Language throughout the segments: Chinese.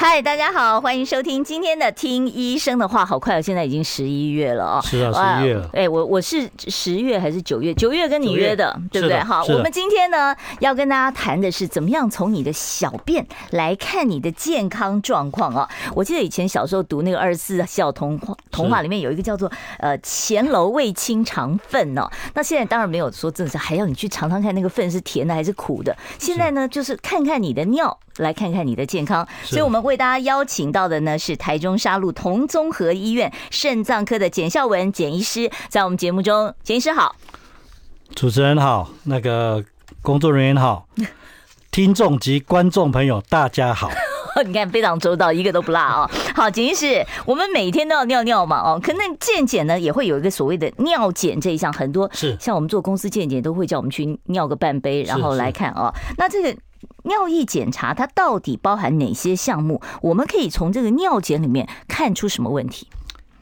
嗨，大家好，欢迎收听今天的《听医生的话》。好快哦，现在已经十一月了哦。是啊，十一月了。哎，我我是十月还是九月？九月跟你约的，对不对？好，我们今天呢要跟大家谈的是怎么样从你的小便来看你的健康状况哦。我记得以前小时候读那个二十四孝童话，童话里面有一个叫做呃前楼未清肠粪哦。那现在当然没有说正是还要你去尝尝看那个粪是甜的还是苦的。现在呢就是看看你的尿。来看看你的健康，所以我们为大家邀请到的呢是台中沙鹿同综合医院肾脏科的简孝文简医师，在我们节目中，简医师好，主持人好，那个工作人员好，听众及观众朋友大家好，你看非常周到，一个都不落哦。好，简医师，我们每天都要尿尿嘛，哦，可那健检呢也会有一个所谓的尿检这一项，很多是。像我们做公司健检都会叫我们去尿个半杯，然后来看哦，那这个。尿液检查它到底包含哪些项目？我们可以从这个尿检里面看出什么问题？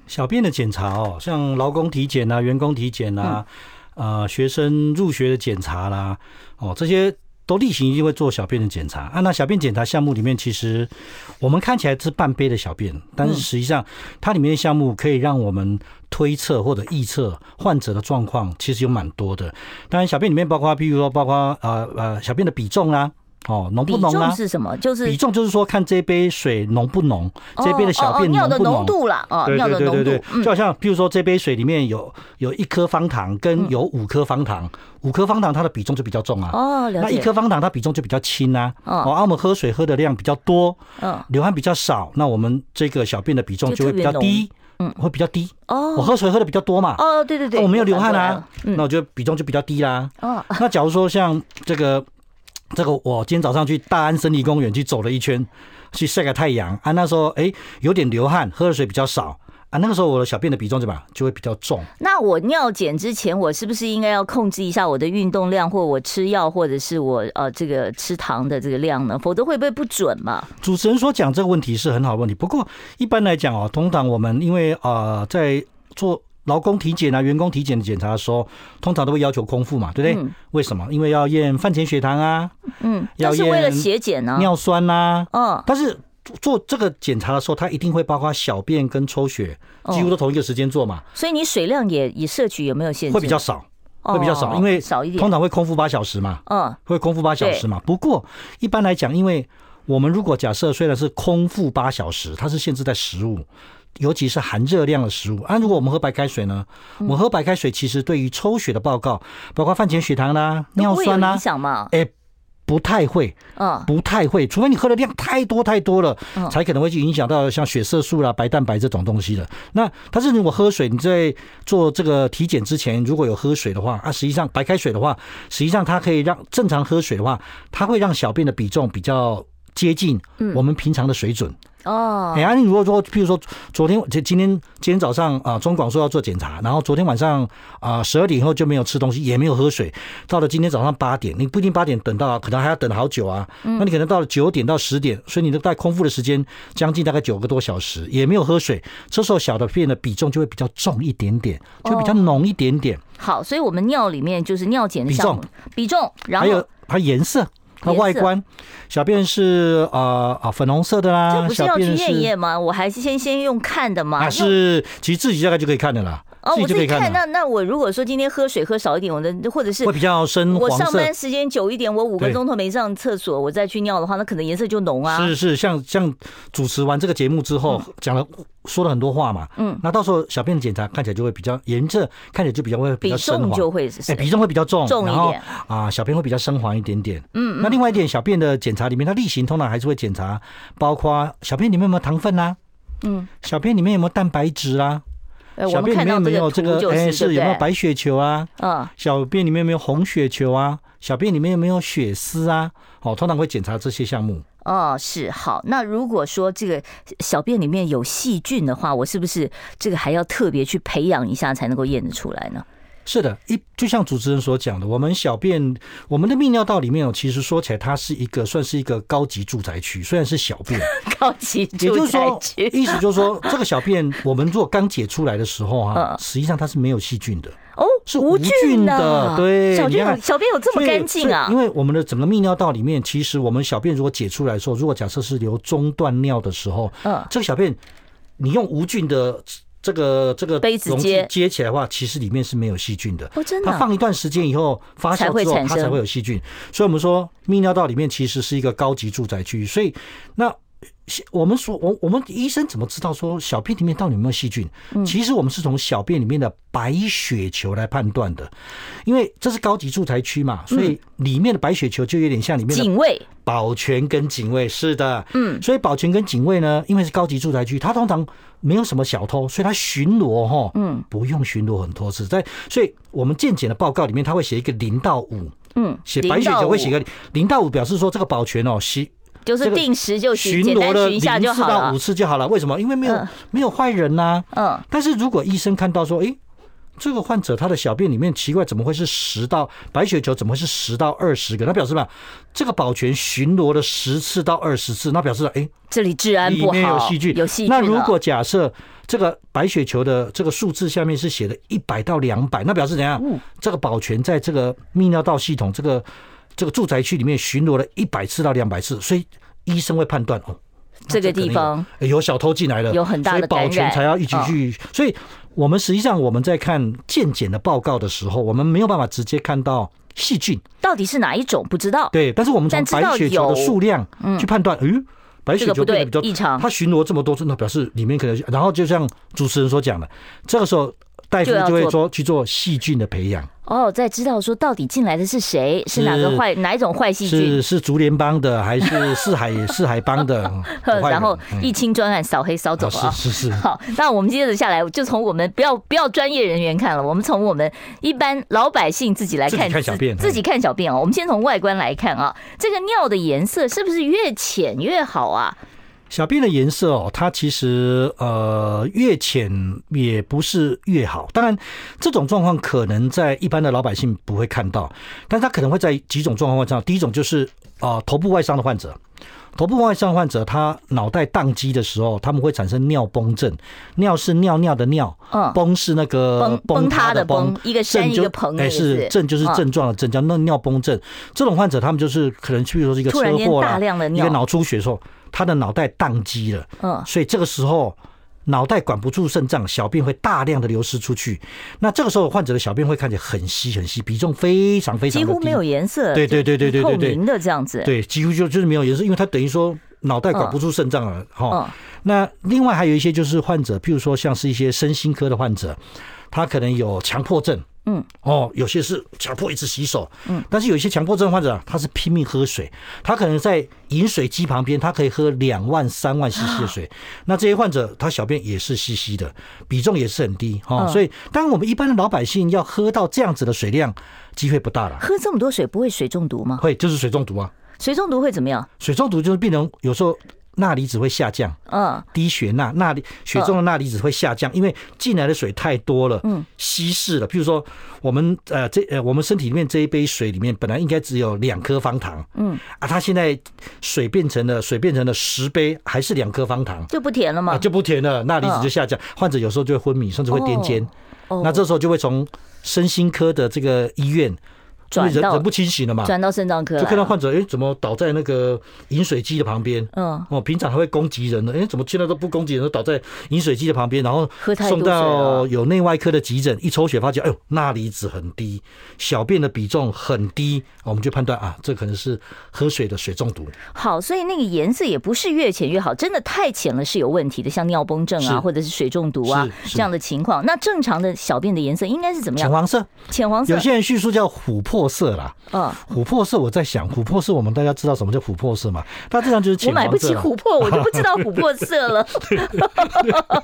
小便的检查哦，像劳工体检啊、员工体检啊、嗯、呃学生入学的检查啦，哦这些都例行一定会做小便的检查啊。那小便检查项目里面，其实我们看起来是半杯的小便，但是实际上它里面的项目可以让我们推测或者预测患者的状况，其实有蛮多的。当然，小便里面包括，比如说包括呃呃小便的比重啊。哦，浓不浓啊？比重是什么？就是比重，就是说看这杯水浓不浓，这杯的小便浓不浓？浓度啦，哦，对对对对对，就好像比如说这杯水里面有有一颗方糖跟有五颗方糖，五颗方糖它的比重就比较重啊。哦，了解。那一颗方糖它比重就比较轻啊。哦，啊，我们喝水喝的量比较多，嗯，流汗比较少，那我们这个小便的比重就会比较低，嗯，会比较低。哦，我喝水喝的比较多嘛。哦，对对对，我没有流汗啊，那我觉得比重就比较低啦。哦，那假如说像这个。这个我今天早上去大安森林公园去走了一圈，去晒个太阳啊。那时候哎，有点流汗，喝的水比较少啊。那个时候我的小便的比重怎么就会比较重。那我尿检之前，我是不是应该要控制一下我的运动量，或我吃药，或者是我呃这个吃糖的这个量呢？否则会不会不准嘛？主持人说讲这个问题是很好的问题，不过一般来讲哦，通常我们因为啊、呃、在做。劳工体检啊，员工体检的检查的时候，通常都会要求空腹嘛，对不对？嗯、为什么？因为要验饭前血糖啊，嗯，要验为了血检呢，尿酸呐、啊，嗯。但是做这个检查的时候，它一定会包括小便跟抽血，几乎都同一个时间做嘛。所以你水量也也摄取有没有限制？会比较少，会比较少，因为少一点。通常会空腹八小时嘛，嗯，会空腹八小时嘛。不过一般来讲，因为我们如果假设虽然是空腹八小时，它是限制在食物。尤其是含热量的食物啊，如果我们喝白开水呢？我们喝白开水其实对于抽血的报告，包括饭前血糖啦、尿酸啦，影响吗？哎，不太会，嗯，不太会，除非你喝的量太多太多了，才可能会去影响到像血色素啦、白蛋白这种东西的。那但是如果喝水，你在做这个体检之前，如果有喝水的话啊，实际上白开水的话，实际上它可以让正常喝水的话，它会让小便的比重比较接近我们平常的水准。哦，哎呀，你如果说，譬如说，昨天就今天今天早上啊，中广说要做检查，然后昨天晚上啊十二点以后就没有吃东西，也没有喝水，到了今天早上八点，你不一定八点等到，可能还要等好久啊。那你可能到了九点到十点，所以你都带空腹的时间将近大概九个多小时，也没有喝水，这时候小的便的比重就会比较重一点点，就比较浓一点点。好，所以我们尿里面就是尿检的项目，比重，然后还有它颜色。它外观，小便是呃啊粉红色的啦。这不是要去验一验吗？我还是先先用看的吗？还是其实自己大概就可以看的啦。哦，我自己看。那那我如果说今天喝水喝少一点，我的或者是会比较深黄。我上班时间久一点，我五个钟头没上厕所，我再去尿的话，那可能颜色就浓啊。是是，像像主持完这个节目之后，讲了说了很多话嘛。嗯。那到时候小便检查看起来就会比较颜色，看起来就比较会比较深黄，就会哎比重会比较重，重一点啊，小便会比较深黄一点点。嗯。那另外一点，小便的检查里面，它例行通常还是会检查，包括小便里面有没有糖分啊？嗯。小便里面有没有蛋白质啊？小便里面有没有这个？哎，是有没有白血球啊？嗯，小便里面有没有红血球啊？小便里面有没有血丝啊？哦，通常会检查这些项目。哦，是好。那如果说这个小便里面有细菌的话，我是不是这个还要特别去培养一下才能够验得出来呢？是的，一就像主持人所讲的，我们小便，我们的泌尿道里面哦，其实说起来，它是一个算是一个高级住宅区，虽然是小便，高级住宅区，也就是说，意思就是说，这个小便我们如果刚解出来的时候啊，实际上它是没有细菌的。哦，是无菌的，对，小便小便有这么干净啊？因为我们的整个泌尿道里面，其实我们小便如果解出来的时候，如果假设是流中断尿的时候，嗯，这个小便你用无菌的。这个这个杯子接接起来的话，其实里面是没有细菌的。哦，真的。它放一段时间以后发酵之后，它才会有细菌。所以我们说泌尿道里面其实是一个高级住宅区。所以那我们说，我我们医生怎么知道说小便里面到底有没有细菌？其实我们是从小便里面的白血球来判断的，因为这是高级住宅区嘛，所以里面的白血球就有点像里面的警卫、保全跟警卫。是的，嗯，所以保全跟警卫呢，因为是高级住宅区，它通常。没有什么小偷，所以他巡逻哈，嗯，不用巡逻很多次。在所以我们健检的报告里面，他会写一个零到五，嗯，写白血球会写个零到五，表示说这个保全哦，巡就是定时就巡逻了零次到五次就好了。为什么？因为没有没有坏人呐，嗯。但是如果医生看到说，诶。这个患者他的小便里面奇怪，怎么会是十到白血球？怎么会是十到二十个？那表示什么，这个保全巡逻了十次到二十次，那表示哎，这里治安不好，里面有细菌。有细菌。那如果假设这个白血球的这个数字下面是写的一百到两百，那表示怎样？这个保全在这个泌尿道系统这个这个住宅区里面巡逻了一百次到两百次，所以医生会判断哦，这个地方有小偷进来了，有很大的保全才要一起去，所以。我们实际上我们在看健检的报告的时候，我们没有办法直接看到细菌到底是哪一种，不知道。对，但是我们从白血球的数量去判断，嗯，白血球变得比较异常，它巡逻这么多次，那表示里面可能。然后就像主持人所讲的，这个时候大夫就会说去做细菌的培养。哦，在知道说到底进来的是谁，是哪个坏哪一种坏细菌？是是竹联帮的，还是 四海四海帮的？然后一清专案扫黑扫走啊！是是是。好，那我们接着下来，就从我们不要不要专业人员看了，我们从我们一般老百姓自己来看看小便，自己看小便哦。我们先从外观来看啊，这个尿的颜色是不是越浅越好啊？小便的颜色哦，它其实呃越浅也不是越好。当然，这种状况可能在一般的老百姓不会看到，但他可能会在几种状况下。第一种就是啊、呃，头部外伤的患者，头部外伤患者他脑袋宕机的时候，他们会产生尿崩症。尿是尿尿的尿，嗯，崩是那个崩塌的崩，一个山一个棚，哎，是症就是症状的症，叫那尿崩症。这种患者他们就是可能，比如说是一个车祸啦，一个脑出血的时候。他的脑袋宕机了，嗯，所以这个时候脑袋管不住肾脏，小便会大量的流失出去。那这个时候患者的小便会看起来很稀很稀，比重非常非常，几乎没有颜色，对对对对对对，透明的这样子，对，几乎就就是没有颜色，因为他等于说脑袋管不住肾脏了，哈。那另外还有一些就是患者，譬如说像是一些身心科的患者，他可能有强迫症。嗯，哦，有些是强迫一直洗手，嗯，但是有一些强迫症患者，他是拼命喝水，他可能在饮水机旁边，他可以喝两万、三万 CC 的水。那这些患者，他小便也是稀稀的，比重也是很低，哈。所以，当然我们一般的老百姓要喝到这样子的水量，机会不大了。喝这么多水不会水中毒吗？会，就是水中毒啊。水中毒会怎么样？水中毒就是病人有时候。钠离子会下降，嗯，低血钠，钠离血中的钠离子会下降，因为进来的水太多了，嗯，稀释了。譬如说，我们呃这呃我们身体里面这一杯水里面本来应该只有两颗方糖，嗯，啊，它现在水变成了水变成了十杯，还是两颗方糖，就不甜了嘛？就不甜了，钠离子就下降，患者有时候就会昏迷，甚至会癫痫。那这时候就会从身心科的这个医院。人人不清醒了嘛？转到肾脏科，就看到患者，哎，怎么倒在那个饮水机的旁边？嗯，哦，平常还会攻击人呢，哎，怎么现在都不攻击人，都倒在饮水机的旁边？然后送到有内外科的急诊，一抽血发现，哎呦，钠离子很低，小便的比重很低，我们就判断啊，这可能是喝水的水中毒。好，所以那个颜色也不是越浅越好，真的太浅了是有问题的，像尿崩症啊，或者是水中毒啊这样的情况。那正常的小便的颜色应该是怎么样？浅黄色，浅黄色。有些人叙述叫琥珀。珀色啦。嗯，琥珀色，我在想，琥珀色，我们大家知道什么叫琥珀色嘛？它这样就是浅黄色。我买不起琥珀，我就不知道琥珀色了。那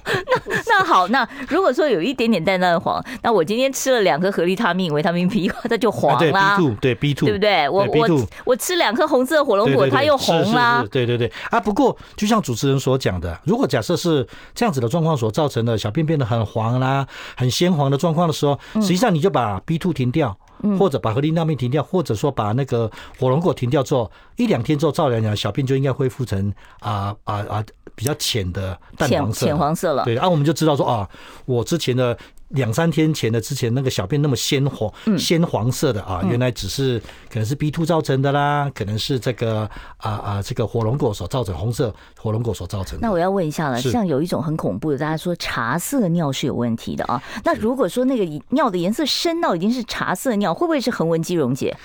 那好，那如果说有一点点淡淡的黄，那我今天吃了两颗合利他命、维他命 B，它就黄啦。对 B two，对 B two，对不对？我我我吃两颗红色火龙果，它又红啦。对对对啊！不过就像主持人所讲的，如果假设是这样子的状况所造成的小便变得很黄啦、很鲜黄的状况的时候，实际上你就把 B two 停掉。或者把合利那片停掉，或者说把那个火龙果停掉之后，一两天之后，照理来讲，小便就应该恢复成啊啊啊比较浅的淡黄色，浅黄色了。对，啊，我们就知道说啊，我之前的。两三天前的之前那个小便那么鲜黄鲜黄色的啊，原来只是可能是 B two 造成的啦，可能是这个啊啊这个火龙果所造成红色火龙果所造成的。那我要问一下了，像有一种很恐怖的，大家说茶色尿是有问题的啊。那如果说那个尿的颜色深到已经是茶色尿，会不会是横纹肌溶解？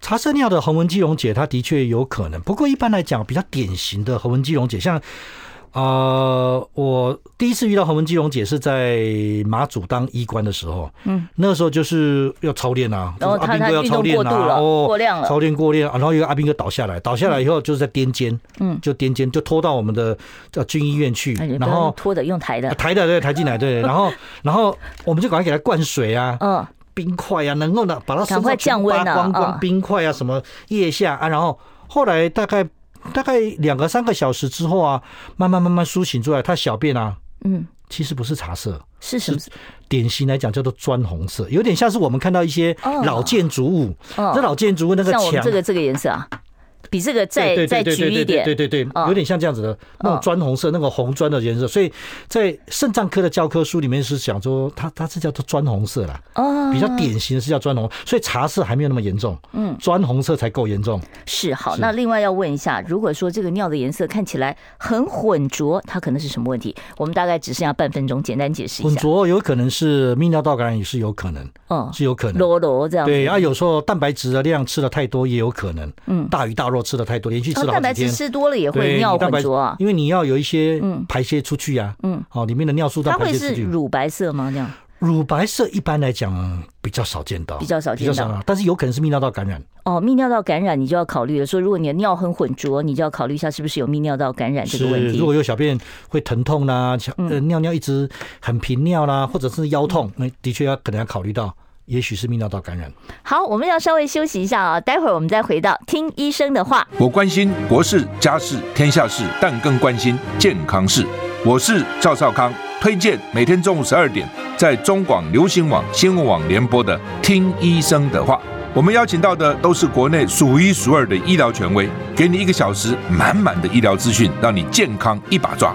茶色尿的横纹肌溶解，它的确有可能。不过一般来讲，比较典型的横纹肌溶解，像。呃，我第一次遇到横纹肌溶解是在马祖当医官的时候，嗯，那个时候就是要操练啊，然后阿兵哥要操练啊，哦，过量了，操练过练，然后一个阿兵哥倒下来，倒下来以后就是在颠肩，嗯，就颠肩就拖到我们的叫军医院去，然后拖的用抬的，抬的对，抬进来对，然后然后我们就赶快给他灌水啊，嗯，冰块啊，能够呢把他身上全扒光光，冰块啊什么腋下啊，然后后来大概。大概两个三个小时之后啊，慢慢慢慢苏醒出来，他小便啊，嗯，其实不是茶色，是什么？典型来讲叫做砖红色，有点像是我们看到一些老建筑物，这老建筑物那个墙，这个这个颜色啊。比这个再再橘一点，对对对，有点像这样子的那种砖红色，那个红砖的颜色。所以在肾脏科的教科书里面是讲说，它它是叫做砖红色啦。哦，比较典型的是叫砖红，所以茶色还没有那么严重。嗯，砖红色才够严重。是好，那另外要问一下，如果说这个尿的颜色看起来很浑浊，它可能是什么问题？我们大概只剩下半分钟，简单解释一下。浑浊有可能是泌尿道感染，也是有可能。嗯，是有可能。罗罗这样。对啊，有时候蛋白质的量吃的太多也有可能。嗯，大鱼大肉吃的太多，连续吃了好几天。蛋白质吃多了也会尿浑浊啊，因为你要有一些排泄出去呀。嗯，好，里面的尿素。它会是乳白色吗？这样？乳白色一般来讲比较少见到，比较少见到，但是有可能是泌尿道感染。哦，泌尿道感染你就要考虑了。说如果你的尿很浑浊，你就要考虑一下是不是有泌尿道感染这个问题。如果有小便会疼痛啦，呃，尿尿一直很频尿啦，或者是腰痛，那的确要可能要考虑到。也许是泌尿道感染。好，我们要稍微休息一下啊，待会儿我们再回到听医生的话。我关心国事、家事、天下事，但更关心健康事。我是赵少康，推荐每天中午十二点在中广流行网、新闻网联播的《听医生的话》。我们邀请到的都是国内数一数二的医疗权威，给你一个小时满满的医疗资讯，让你健康一把抓。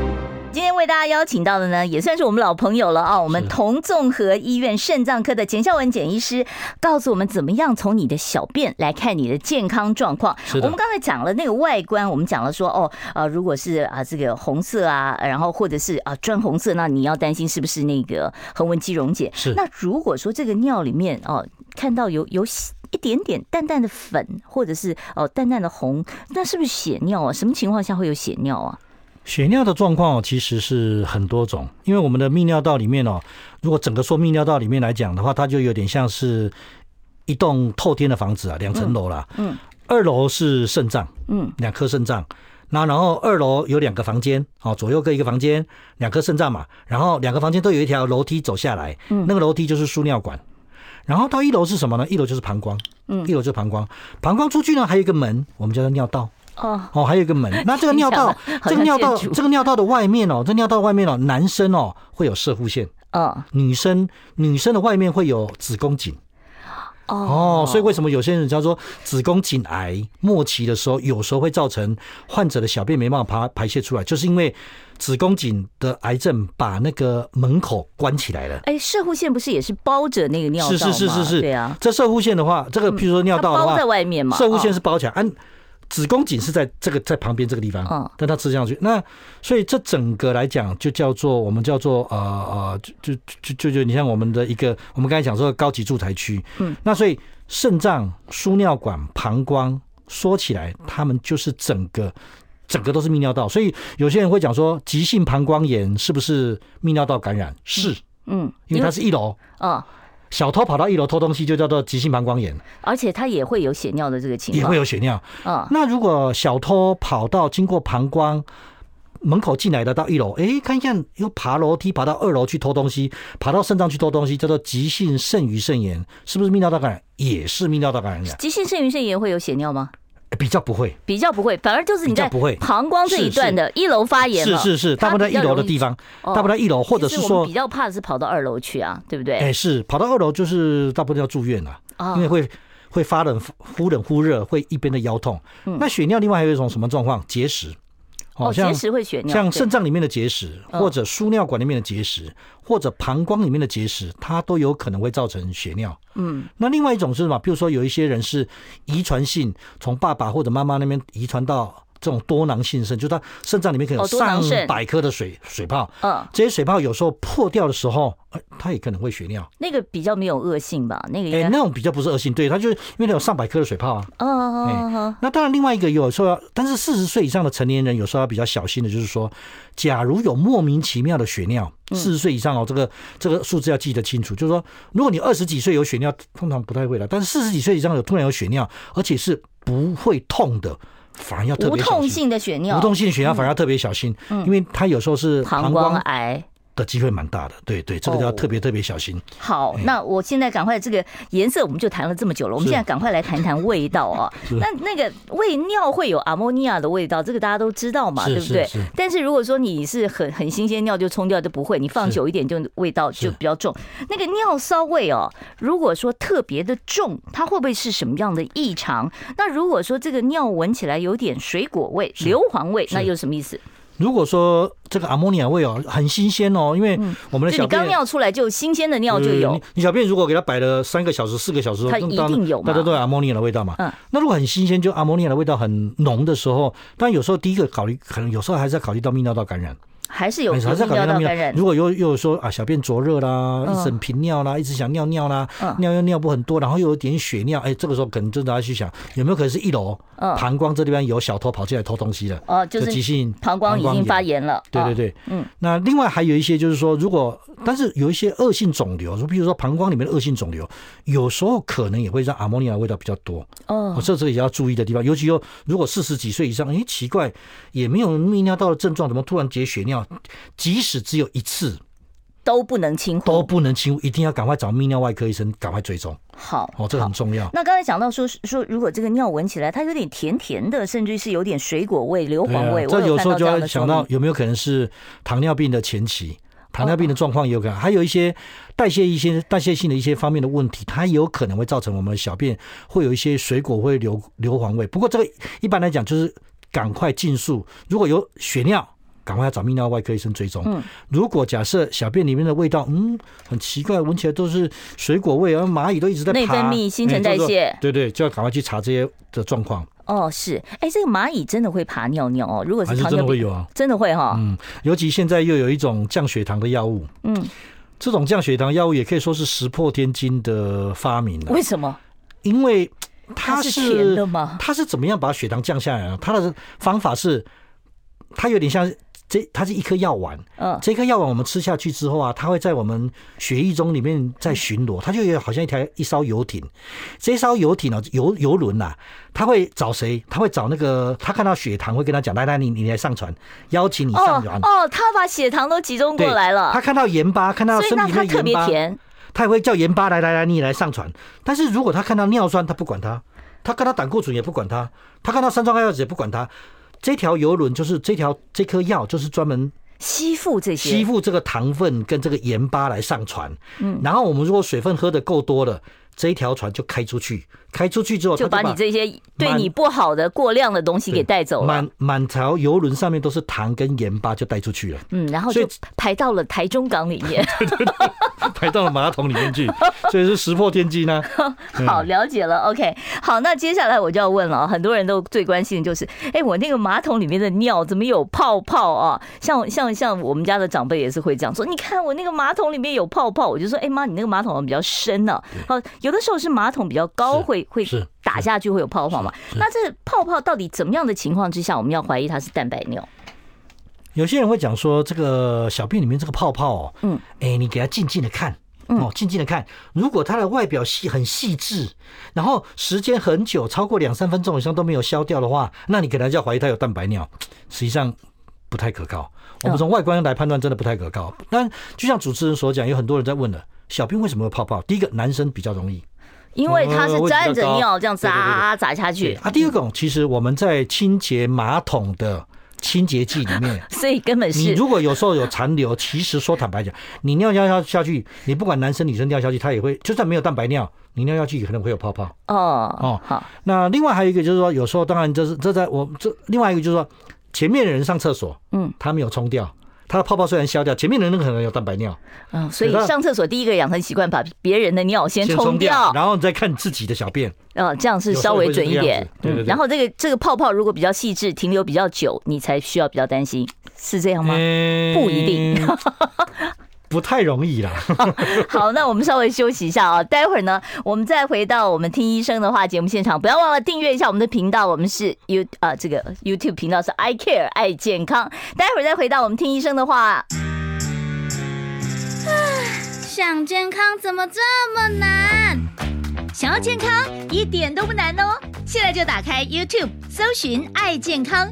今天为大家邀请到的呢，也算是我们老朋友了啊！我们同综合医院肾脏科的简孝文简医师，告诉我们怎么样从你的小便来看你的健康状况。我们刚才讲了那个外观，我们讲了说哦，呃，如果是啊这个红色啊，然后或者是啊砖红色，那你要担心是不是那个横纹肌溶解？是。那如果说这个尿里面哦，看到有有一点点淡淡的粉，或者是哦淡淡的红，那是不是血尿啊？什么情况下会有血尿啊？血尿的状况其实是很多种，因为我们的泌尿道里面哦，如果整个说泌尿道里面来讲的话，它就有点像是一栋透天的房子啊，两层楼啦。嗯，二楼是肾脏，嗯，两颗肾脏，那然后二楼有两个房间，哦，左右各一个房间，两颗肾脏嘛，然后两个房间都有一条楼梯走下来，嗯，那个楼梯就是输尿管，然后到一楼是什么呢？一楼就是膀胱，嗯，一楼就是膀胱，膀胱出去呢还有一个门，我们叫做尿道。哦哦，还有一个门。那这个尿道，这个尿道，这个尿道的外面哦，这尿道外面哦，男生哦会有射护腺，哦，女生女生的外面会有子宫颈。哦，所以为什么有些人叫做子宫颈癌末期的时候，有时候会造成患者的小便没办法排排泄出来，就是因为子宫颈的癌症把那个门口关起来了。哎，射护腺不是也是包着那个尿道吗？是是是是是，对啊。这射护腺的话，这个譬如说尿道的话，包在外面嘛，射护腺是包起来，嗯。子宫颈是在这个在旁边这个地方，但它吃上去，那所以这整个来讲就叫做我们叫做呃呃，就就就就就你像我们的一个，我们刚才讲说的高级住宅区，嗯，那所以肾脏、输尿管、膀胱说起来，他们就是整个整个都是泌尿道。所以有些人会讲说，急性膀胱炎是不是泌尿道感染？是，嗯，因为它是一楼，嗯。小偷跑到一楼偷东西，就叫做急性膀胱炎，而且他也会有血尿的这个情况，也会有血尿。嗯，那如果小偷跑到经过膀胱门口进来的到一楼，哎，看一下又爬楼梯爬到二楼去偷东西，爬到肾脏去偷东西，叫做急性肾盂肾炎，是不是泌尿道感染？也是泌尿道感染。急性肾盂肾炎会有血尿吗？比较不会，比较不会，反而就是你在膀胱这一段的一楼发炎，是是是，大部分在一楼的地方，大部分在一楼，或者是说比较怕的是跑到二楼去啊，对不对？哎，是跑到二楼就是大部分要住院了，因为会会发冷忽冷忽热，会一边的腰痛。那血尿另外还有一种什么状况？结石。哦，结石会血尿，像肾脏里面的结石，或者输尿管里面的结石，或者膀胱里面的结石，它都有可能会造成血尿。嗯，那另外一种是什么？比如说有一些人是遗传性，从爸爸或者妈妈那边遗传到。这种多囊性肾，就是它肾脏里面可能有上百颗的水水泡，嗯，这些水泡有时候破掉的时候，它也可能会血尿。那个比较没有恶性吧？那个哎，那种比较不是恶性，对，它就是因为它有上百颗的水泡啊。哦哦，那当然，另外一个有时候要，但是四十岁以上的成年人有时候要比较小心的，就是说，假如有莫名其妙的血尿，四十岁以上哦，这个这个数字要记得清楚。就是说，如果你二十几岁有血尿，通常不太会的，但是四十几岁以上有突然有血尿，而且是不会痛的。反而要特别。无痛性的血尿，无痛性的血尿反而要特别小心，因为它有时候是膀胱癌。的机会蛮大的，对对，这个要特别特别小心。好，那我现在赶快这个颜色，我们就谈了这么久了，我们现在赶快来谈谈味道啊。那那个喂尿会有阿莫尼亚的味道，这个大家都知道嘛，对不对？但是如果说你是很很新鲜尿就冲掉就不会，你放久一点就味道就比较重。那个尿骚味哦，如果说特别的重，它会不会是什么样的异常？那如果说这个尿闻起来有点水果味、硫磺味，那又什么意思？如果说这个阿莫尼亚味哦，很新鲜哦，因为我们的小便刚尿出来就新鲜的尿就有。你小便如果给它摆了三个小时、四个小时，它一定有，大家都有阿莫尼亚的味道嘛。嗯。那如果很新鲜，就阿莫尼亚的味道很浓的时候，但有时候第一个考虑，可能有时候还是要考虑到泌尿道感染。还是有泌尿道感染。如果又又说啊，小便灼热啦，一整频尿啦，一直想尿尿啦，尿又尿不很多，然后又有点血尿，哎，这个时候可能真的要去想，有没有可能是一楼膀胱这地方有小偷跑进来偷东西了？哦，就是急性膀胱已经发炎了。对对对，嗯。那另外还有一些就是说，如果但是有一些恶性肿瘤，说比如说膀胱里面的恶性肿瘤，有时候可能也会让阿莫尼亚味道比较多。哦，这这个也要注意的地方，尤其又如果四十几岁以上，哎，奇怪，也没有泌尿道的症状，怎么突然结血尿？即使只有一次，都不能轻忽，都不能轻忽，一定要赶快找泌尿外科医生，赶快追踪。好，哦，这很重要。那刚才讲到说说，如果这个尿闻起来它有点甜甜的，甚至是有点水果味、硫磺味，这有时候就要想到有没有可能是糖尿病的前期，糖尿病的状况也有可能，还有一些代谢一些代谢性的一些方面的问题，它有可能会造成我们小便会有一些水果会、硫硫磺味。不过这个一般来讲就是赶快尽速，如果有血尿。赶快要找泌尿外科医生追踪。嗯，如果假设小便里面的味道，嗯，很奇怪，闻起来都是水果味，而蚂蚁都一直在爬，内分泌、新陈代谢，对对，就要赶快去查这些的状况。哦，是，哎，这个蚂蚁真的会爬尿尿哦？如果是，是真的会有啊，真的会哈。嗯，尤其现在又有一种降血糖的药物，嗯，这种降血糖药物也可以说是石破天惊的发明了。为什么？因为它是，它是甜的吗？它是怎么样把血糖降下来啊？它的方法是，它有点像。这它是一颗药丸，嗯，这颗药丸我们吃下去之后啊，它会在我们血液中里面在巡逻，它就有好像一条一艘游艇，这艘游艇呢，游游轮呐，它会找谁？它会找那个，他看到血糖会跟他讲，来来，你你来上船，邀请你上船。哦，他把血糖都集中过来了。他看到盐巴，看到身体里面盐巴，特别甜，他也会叫盐巴来来来，你来上船。但是如果他看到尿酸，他不管他；他看到胆固醇也不管他；他看到三酸甘油酯也不管他。这条游轮就是这条这颗药，就是专门吸附这些吸附这个糖分跟这个盐巴来上船。嗯，然后我们如果水分喝的够多了，这一条船就开出去。开出去之后，就把你这些对你不好的过量的东西给带走了。满满条游轮上面都是糖跟盐巴，就带出去了。嗯，然后就排到了台中港里面，对 对对，排到了马桶里面去，所以是石破天惊呢。好，了解了。OK，好，那接下来我就要问了，很多人都最关心的就是，哎，我那个马桶里面的尿怎么有泡泡啊？像像像我们家的长辈也是会这样说，你看我那个马桶里面有泡泡，我就说，哎妈，你那个马桶比较深呢。好，有的时候是马桶比较高会。会会打下去会有泡泡嘛？那这泡泡到底怎么样的情况之下，我们要怀疑它是蛋白尿？有些人会讲说，这个小便里面这个泡泡哦，嗯，哎，你给它静静的看哦，静静的看，如果它的外表细很细致，然后时间很久，超过两三分钟以上都没有消掉的话，那你可能就要怀疑它有蛋白尿。实际上不太可靠。我们从外观来判断，真的不太可靠。但就像主持人所讲，有很多人在问了，小便为什么会泡泡？第一个，男生比较容易，因为它是沾着尿这样砸砸下去。啊，第二个，其实我们在清洁马桶的。清洁剂里面，所以根本是你如果有时候有残留，其实说坦白讲，你尿尿下下去，你不管男生女生尿下去，它也会，就算没有蛋白尿，你尿下去可能会有泡泡。哦哦，好。那另外还有一个就是说，有时候当然这是这在我这另外一个就是说，前面的人上厕所，嗯，他没有冲掉。它的泡泡虽然消掉，前面的那个可能有蛋白尿，嗯，所以上厕所第一个养成习惯，把别人的尿先冲掉，然后你再看自己的小便，哦，这样是稍微准一点，对对对。然后这个这个泡泡如果比较细致，停留比较久，你才需要比较担心，是这样吗？不一定。不太容易啦。好，那我们稍微休息一下啊，待会儿呢，我们再回到我们听医生的话节目现场，不要忘了订阅一下我们的频道，我们是 You 啊，这个 YouTube 频道是 I Care 爱健康。待会儿再回到我们听医生的话。想健康怎么这么难？想要健康一点都不难哦，现在就打开 YouTube 搜寻爱健康，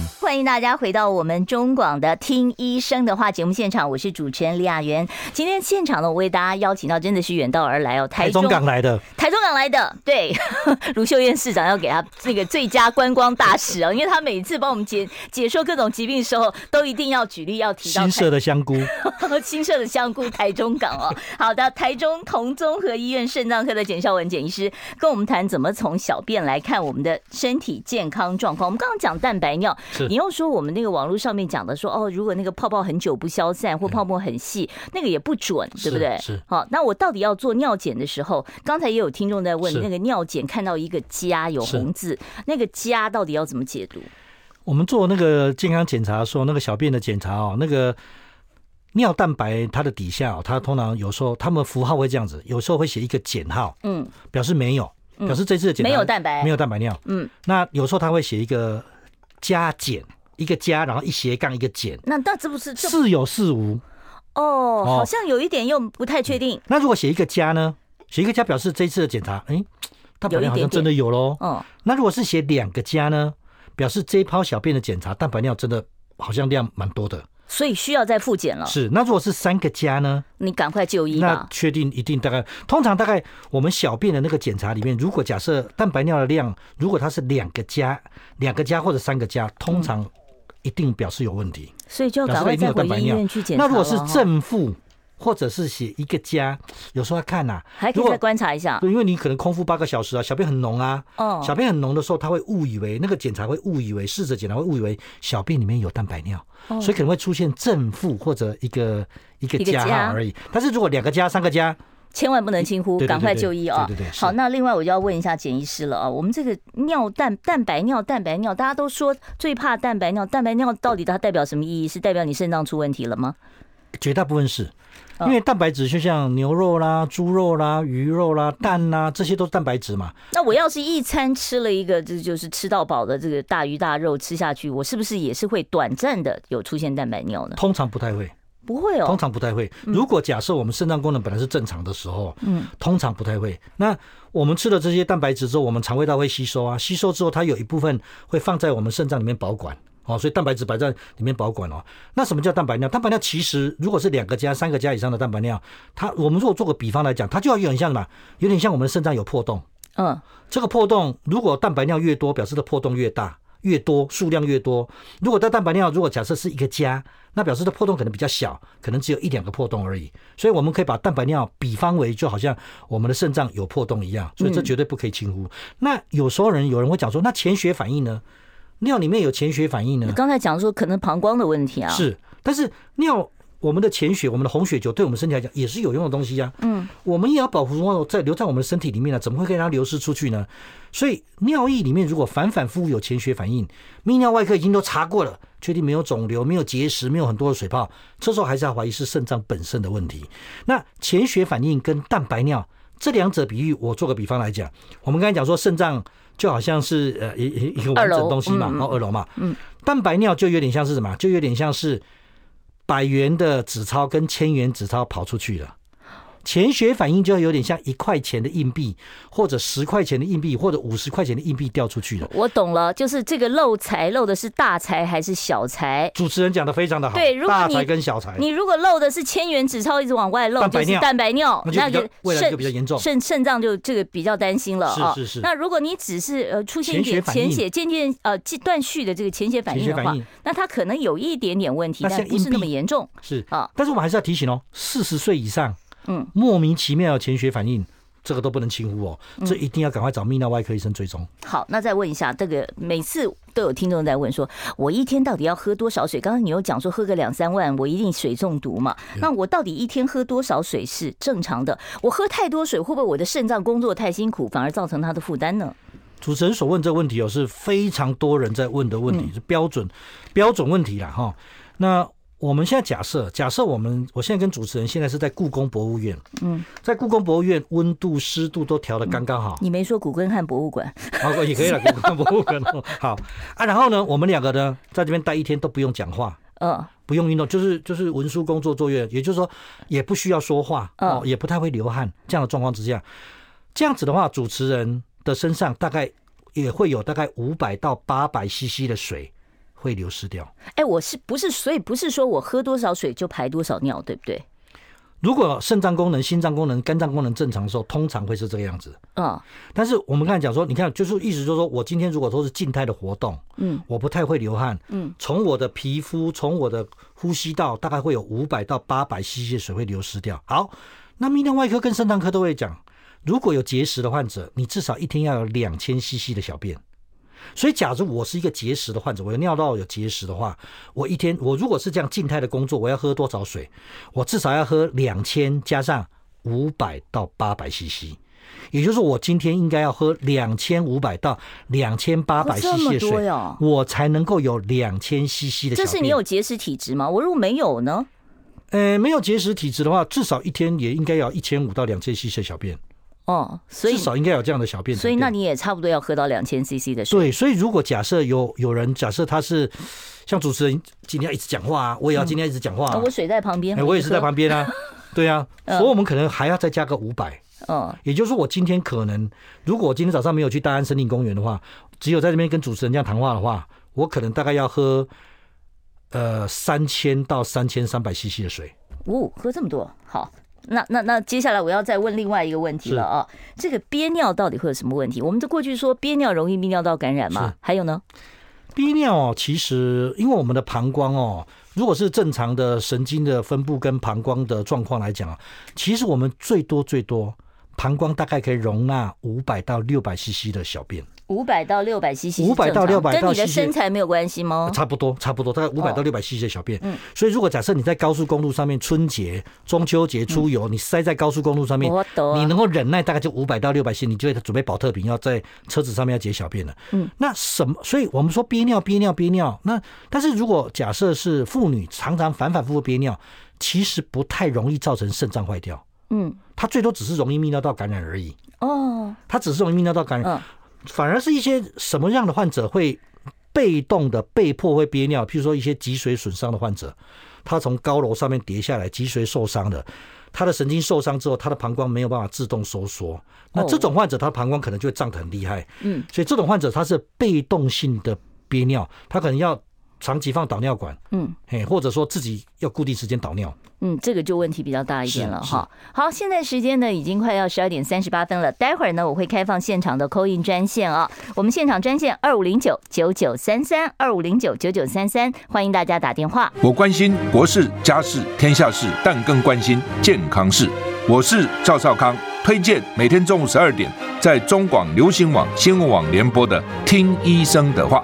欢迎大家回到我们中广的听医生的话节目现场，我是主持人李雅媛。今天现场呢，我为大家邀请到真的是远道而来哦，台中港来的，台中港来的，对，卢秀燕市长要给他那个最佳观光大使哦，因为他每次帮我们解解说各种疾病的时候，都一定要举例要提到新社的香菇，新社的香菇，台中港哦。好的，台中同综合医院肾脏科的简孝文简医师跟我们谈怎么从小便来看我们的身体健康状况。我们刚刚讲蛋白尿。你又说我们那个网络上面讲的说哦，如果那个泡泡很久不消散或泡沫很细，那个也不准，对不对？是。好，那我到底要做尿检的时候，刚才也有听众在问，那个尿检看到一个加有红字，那个加到底要怎么解读？我们做那个健康检查的时候，那个小便的检查哦，那个尿蛋白它的底下哦，它通常有时候他们符号会这样子，有时候会写一个减号，嗯，表示没有，表示这次的检查没有蛋白，没有蛋白尿，嗯，那有时候他会写一个加减。一个加，然后一斜杠一个减，那那这不是似有似无哦？好像有一点又不太确定。那如果写一个加呢？写一个加表示这一次的检查，哎，蛋白尿好像真的有喽。嗯，那如果是写两个加呢？表示这一泡小便的检查蛋白尿真的好像量蛮多的，所以需要再复检了。是，那如果是三个加呢？你赶快就医吧。那确定一定大概，通常大概我们小便的那个检查里面，如果假设蛋白尿的量，如果它是两个加、两个加或者三个加，通常。一定表示有问题，所以就要赶快再回医院去检查。那如果是正负，或者是写一个加，有时候要看呐，还可以再观察一下。对，因为你可能空腹八个小时啊，小便很浓啊，哦，小便很浓的时候，他会误以为那个检查会误以为试着检查会误以为小便里面有蛋白尿，所以可能会出现正负或者一个一个加号而已。但是如果两个加、三个加。千万不能轻忽，赶快就医啊！好，那另外我就要问一下简医师了啊，我们这个尿蛋蛋白尿蛋白尿，大家都说最怕蛋白尿，蛋白尿到底它代表什么意义？是代表你肾脏出问题了吗？绝大部分是，因为蛋白质就像牛肉啦、猪肉啦、鱼肉啦、蛋啦，这些都是蛋白质嘛。那我要是一餐吃了一个，这就是吃到饱的这个大鱼大肉吃下去，我是不是也是会短暂的有出现蛋白尿呢？通常不太会。不会哦，通常不太会。如果假设我们肾脏功能本来是正常的时候，嗯，通常不太会。那我们吃了这些蛋白质之后，我们肠胃道会吸收啊，吸收之后它有一部分会放在我们肾脏里面保管哦，所以蛋白质摆在里面保管哦。那什么叫蛋白尿？蛋白尿其实如果是两个加、三个加以上的蛋白尿，它我们如果做个比方来讲，它就要有点像什么？有点像我们的肾脏有破洞，嗯，这个破洞如果蛋白尿越多，表示的破洞越大。越多数量越多，如果它蛋白尿如果假设是一个加，那表示的破洞可能比较小，可能只有一两个破洞而已。所以我们可以把蛋白尿比方为就好像我们的肾脏有破洞一样，所以这绝对不可以轻忽。嗯、那有时候人有人会讲说，那潜血反应呢？尿里面有潜血反应呢？你刚才讲说可能膀胱的问题啊，是，但是尿我们的潜血，我们的红血球，对我们身体来讲也是有用的东西呀。嗯，我们也要保护在留在我们的身体里面呢，怎么会让它流失出去呢？所以尿液里面如果反反复复有潜血反应，泌尿外科已经都查过了，确定没有肿瘤、没有结石、没有很多的水泡，这时候还是要怀疑是肾脏本身的问题。那潜血反应跟蛋白尿这两者比喻，我做个比方来讲，我们刚才讲说肾脏就好像是呃一一一个完整东西嘛，然后二楼嘛，嗯，蛋白尿就有点像是什么？就有点像是。百元的纸钞跟千元纸钞跑出去了。潜血反应就有点像一块钱的硬币，或者十块钱的硬币，或者五十块钱的硬币掉出去了。我懂了，就是这个漏财漏的是大财还是小财？主持人讲的非常的好。对，如果大财跟小财，你如果漏的是千元纸钞一直往外漏，就是蛋白尿，那就未来就比较严重，肾肾脏就这个比较担心了啊。是是是。那如果你只是呃出现一点潜血渐渐呃断续的这个潜血反应的话，那它可能有一点点问题，但不是那么严重。是啊，但是我们还是要提醒哦，四十岁以上。嗯，莫名其妙的潜血反应，这个都不能轻忽哦，这一定要赶快找泌尿外科医生追踪。嗯。好，那再问一下，这个每次都有听众在问说，我一天到底要喝多少水？刚刚你又讲说喝个两三万，我一定水中毒嘛？那我到底一天喝多少水是正常的？我喝太多水，会不会我的肾脏工作太辛苦，反而造成它的负担呢？主持人所问这个问题哦，是非常多人在问的问题，是标准标准问题啦哈。那我们现在假设，假设我们，我现在跟主持人现在是在故宫博物院，嗯，在故宫博物院，温度、湿度都调的刚刚好。你没说古根汉博物馆，好，也可以了，古根汉博物馆。好。啊，然后呢，我们两个呢，在这边待一天都不用讲话，嗯，不用运动，就是就是文书工作作业，也就是说，也不需要说话，哦，也不太会流汗，这样的状况之下，这样子的话，主持人的身上大概也会有大概五百到八百 CC 的水。会流失掉。哎，我是不是？所以不是说我喝多少水就排多少尿，对不对？如果肾脏功能、心脏功能、肝脏功能正常的时候，通常会是这个样子。嗯。但是我们刚才讲说，你看，就是意思就是说，我今天如果都是静态的活动，嗯，我不太会流汗，嗯，从我的皮肤、从我的呼吸道，大概会有五百到八百 cc 的水会流失掉。好，那泌尿外科跟肾脏科都会讲，如果有结石的患者，你至少一天要有两千 cc 的小便。所以，假如我是一个结石的患者，我有尿道有结石的话，我一天我如果是这样静态的工作，我要喝多少水？我至少要喝两千加上五百到八百 CC，也就是我今天应该要喝两千五百到两千八百 CC 的水，我才能够有两千 CC 的。这是你有结石体质吗？我如果没有呢？呃，没有结石体质的话，至少一天也应该要一千五到两千 CC 的小便。哦，所以至少应该有这样的小便，所以那你也差不多要喝到两千 CC 的水。对，所以如果假设有有人假设他是像主持人今天要一直讲话啊，我也要今天一直讲话啊，我水在旁边，我也是在旁边啊，对啊，所以我们可能还要再加个五百。嗯，也就是说我今天可能如果我今天早上没有去大安森林公园的话，只有在这边跟主持人这样谈话的话，我可能大概要喝呃三千到三千三百 CC 的水。哦，喝这么多，好。那那那接下来我要再问另外一个问题了啊，这个憋尿到底会有什么问题？我们这过去说憋尿容易泌尿道感染嘛？还有呢？憋尿哦，其实因为我们的膀胱哦，如果是正常的神经的分布跟膀胱的状况来讲啊，其实我们最多最多膀胱大概可以容纳五百到六百 CC 的小便。五百到六百 cc，五百到六百，跟你的身材没有关系吗？差不多，差不多，大概五百到六百 cc 的小便。嗯，所以如果假设你在高速公路上面，春节、中秋节出游，你塞在高速公路上面，你能够忍耐大概就五百到六百 cc，你就会准备保特瓶，要在车子上面要解小便了。嗯，那什么？所以我们说憋尿，憋尿，憋尿。那但是如果假设是妇女常常反反复复憋尿，其实不太容易造成肾脏坏掉。嗯，它最多只是容易泌尿道感染而已。哦，它只是容易泌尿道感染。反而是一些什么样的患者会被动的被迫会憋尿？譬如说一些脊髓损伤的患者，他从高楼上面跌下来，脊髓受伤的，他的神经受伤之后，他的膀胱没有办法自动收缩，那这种患者他的膀胱可能就会胀得很厉害。嗯，所以这种患者他是被动性的憋尿，他可能要长期放导尿管，嗯，嘿，或者说自己要固定时间导尿。嗯，这个就问题比较大一点了哈。好，现在时间呢已经快要十二点三十八分了，待会儿呢我会开放现场的 call in 专线啊，我们现场专线二五零九九九三三二五零九九九三三，欢迎大家打电话。我关心国事家事天下事，但更关心健康事。我是赵少康，推荐每天中午十二点在中广流行网新闻网联播的《听医生的话》。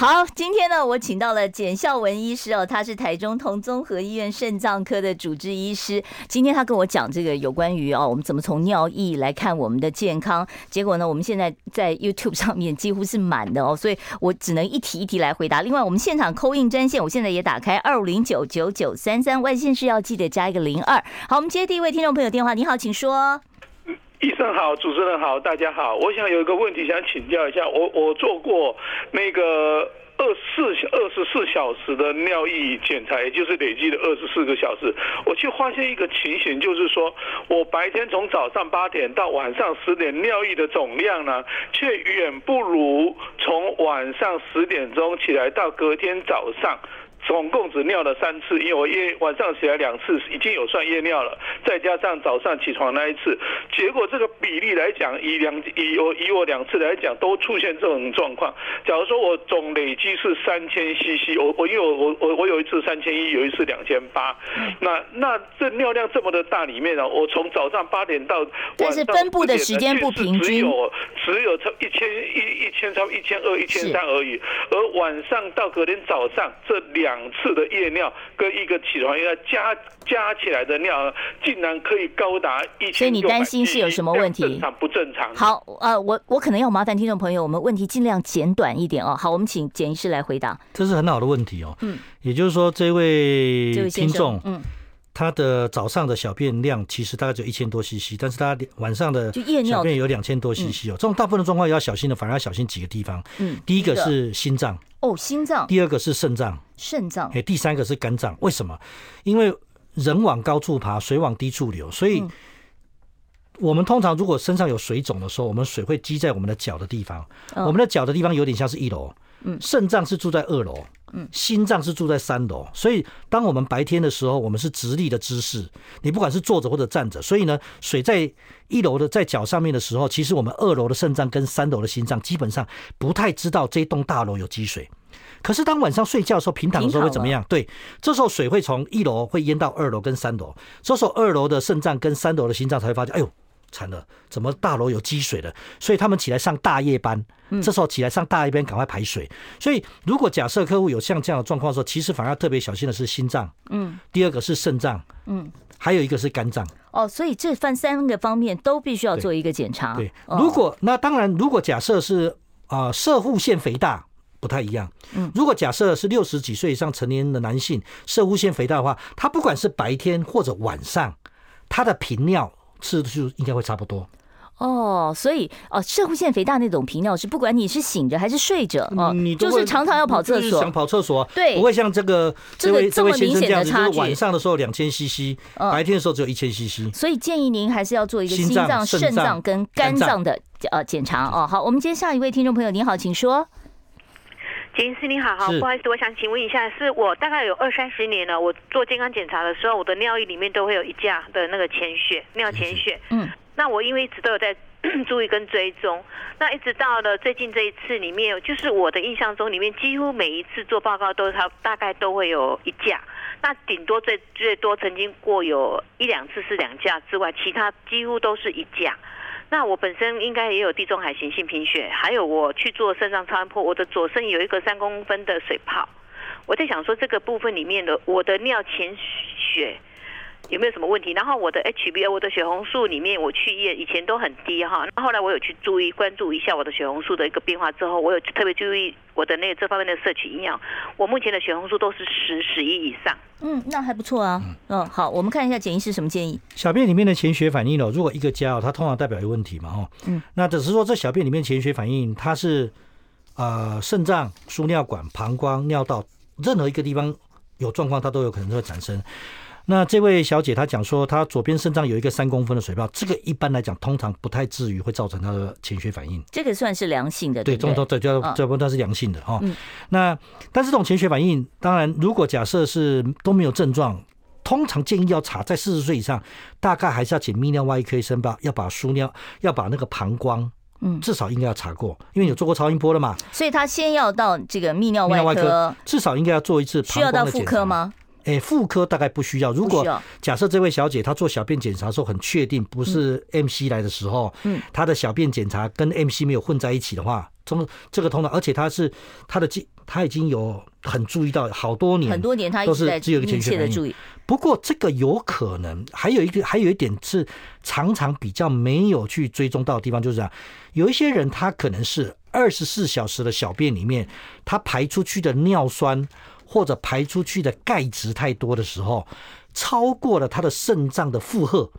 好，今天呢，我请到了简孝文医师哦，他是台中同综合医院肾脏科的主治医师。今天他跟我讲这个有关于哦，我们怎么从尿液来看我们的健康。结果呢，我们现在在 YouTube 上面几乎是满的哦，所以我只能一题一题来回答。另外，我们现场扣印专线，我现在也打开二五零九九九三三，外线是要记得加一个零二。好，我们接第一位听众朋友电话，你好，请说。医生好，主持人好，大家好。我想有一个问题想请教一下，我我做过那个二四二十四小时的尿液检查，也就是累计的二十四个小时，我却发现一个情形，就是说我白天从早上八点到晚上十点尿液的总量呢，却远不如从晚上十点钟起来到隔天早上。总共只尿了三次，因为我夜晚上起来两次，已经有算夜尿了，再加上早上起床那一次，结果这个比例来讲，以两以我以我两次来讲，都出现这种状况。假如说我总累积是三千 CC，我我因为我我我我有一次三千一，有一次两千八，那那这尿量这么的大里面呢，我从早上八点到晚上，但是分布的时间不平均，只有只有超一千一一千超一千二一千三而已，而晚上到隔天早上这两。两次的夜尿跟一个起床尿加加起来的尿，竟然可以高达一千。所以你担心是有什么问题？正常不正常？好，呃，我我可能要麻烦听众朋友，我们问题尽量简短一点哦。好，我们请简医师来回答。这是很好的问题哦。嗯，也就是说，这位听众，嗯，他的早上的小便量其实大概只有一千多 CC，但是他晚上的小便有两千多 CC 哦。这种大部分的状况要小心的，反而要小心几个地方。嗯，第一个是心脏。哦，心脏。第二个是肾脏，肾脏。哎，第三个是肝脏。为什么？因为人往高处爬，水往低处流，所以我们通常如果身上有水肿的时候，我们水会积在我们的脚的地方。我们的脚的地方有点像是一楼，嗯，肾脏是住在二楼，嗯，心脏是住在三楼。所以当我们白天的时候，我们是直立的姿势，你不管是坐着或者站着，所以呢，水在一楼的在脚上面的时候，其实我们二楼的肾脏跟三楼的心脏基本上不太知道这栋大楼有积水。可是当晚上睡觉的时候，平躺的时候会怎么样？对，这时候水会从一楼会淹到二楼跟三楼，这时候二楼的肾脏跟三楼的心脏才会发现，哎呦，惨了，怎么大楼有积水了？所以他们起来上大夜班，这时候起来上大夜班，赶快排水。所以如果假设客户有像这样的状况的时候，其实反而要特别小心的是心脏，嗯，第二个是肾脏，嗯，还有一个是肝脏。哦，所以这分三个方面都必须要做一个检查。对，如果那当然，如果假设是啊，射护腺肥大。不太一样。嗯，如果假设是六十几岁以上成年的男性，射护腺肥大的话，他不管是白天或者晚上，他的频尿次数应该会差不多。哦，所以哦，摄护腺肥大那种频尿是不管你是醒着还是睡着，哦，你就是常常要跑厕所，想跑厕所，对，不会像这个这位这位先生这样子，就是晚上的时候两千 CC，白天的时候只有一千 CC。所以建议您还是要做一个心脏、肾脏跟肝脏的呃检查哦。好，我们接下一位听众朋友，您好，请说。简医师你好，好，不好意思，我想请问一下，是我大概有二三十年了，我做健康检查的时候，我的尿液里面都会有一架的那个潜血，尿潜血。嗯，那我因为一直都有在注意跟追踪，那一直到了最近这一次里面，就是我的印象中里面几乎每一次做报告都它大概都会有一架，那顶多最最多曾经过有一两次是两架之外，其他几乎都是一架。那我本身应该也有地中海型性贫血，还有我去做肾脏超音波，我的左肾有一个三公分的水泡。我在想说这个部分里面的我的尿潜血有没有什么问题？然后我的 HbA，我的血红素里面我去验以前都很低哈，那后来我有去注意关注一下我的血红素的一个变化之后，我有特别注意我的那个这方面的摄取营养，我目前的血红素都是十十一以上。嗯，那还不错啊。嗯，好，我们看一下简医师什么建议。小便里面的潜血反应哦，如果一个加哦，它通常代表有问题嘛，哦。嗯。那只是说这小便里面潜血反应，它是呃肾脏、输尿管、膀胱、尿道任何一个地方有状况，它都有可能会产生。那这位小姐她讲说，她左边肾脏有一个三公分的水泡，这个一般来讲通常不太至于会造成她的潜血反应。这个算是良性的，对，这种对叫这不它是良性的哈。嗯、那但是这种潜血反应，当然如果假设是都没有症状，通常建议要查在四十岁以上，大概还是要请泌尿外科医生吧，要把输尿要把那个膀胱嗯，至少应该要查过，因为有做过超音波了嘛。所以他先要到这个泌尿外科，至少应该要做一次。需要到妇科吗？哎，妇科大概不需要。如果假设这位小姐她做小便检查的时候很确定不是 MC 来的时候，嗯，她的小便检查跟 MC 没有混在一起的话，从这个通常，而且她是她的记，她已经有很注意到好多年，很多年她都是只有一个潜的注意。不过这个有可能还有一个还有一点是常常比较没有去追踪到的地方，就是这样，有一些人他可能是二十四小时的小便里面，他排出去的尿酸。或者排出去的钙质太多的时候，超过了他的肾脏的负荷，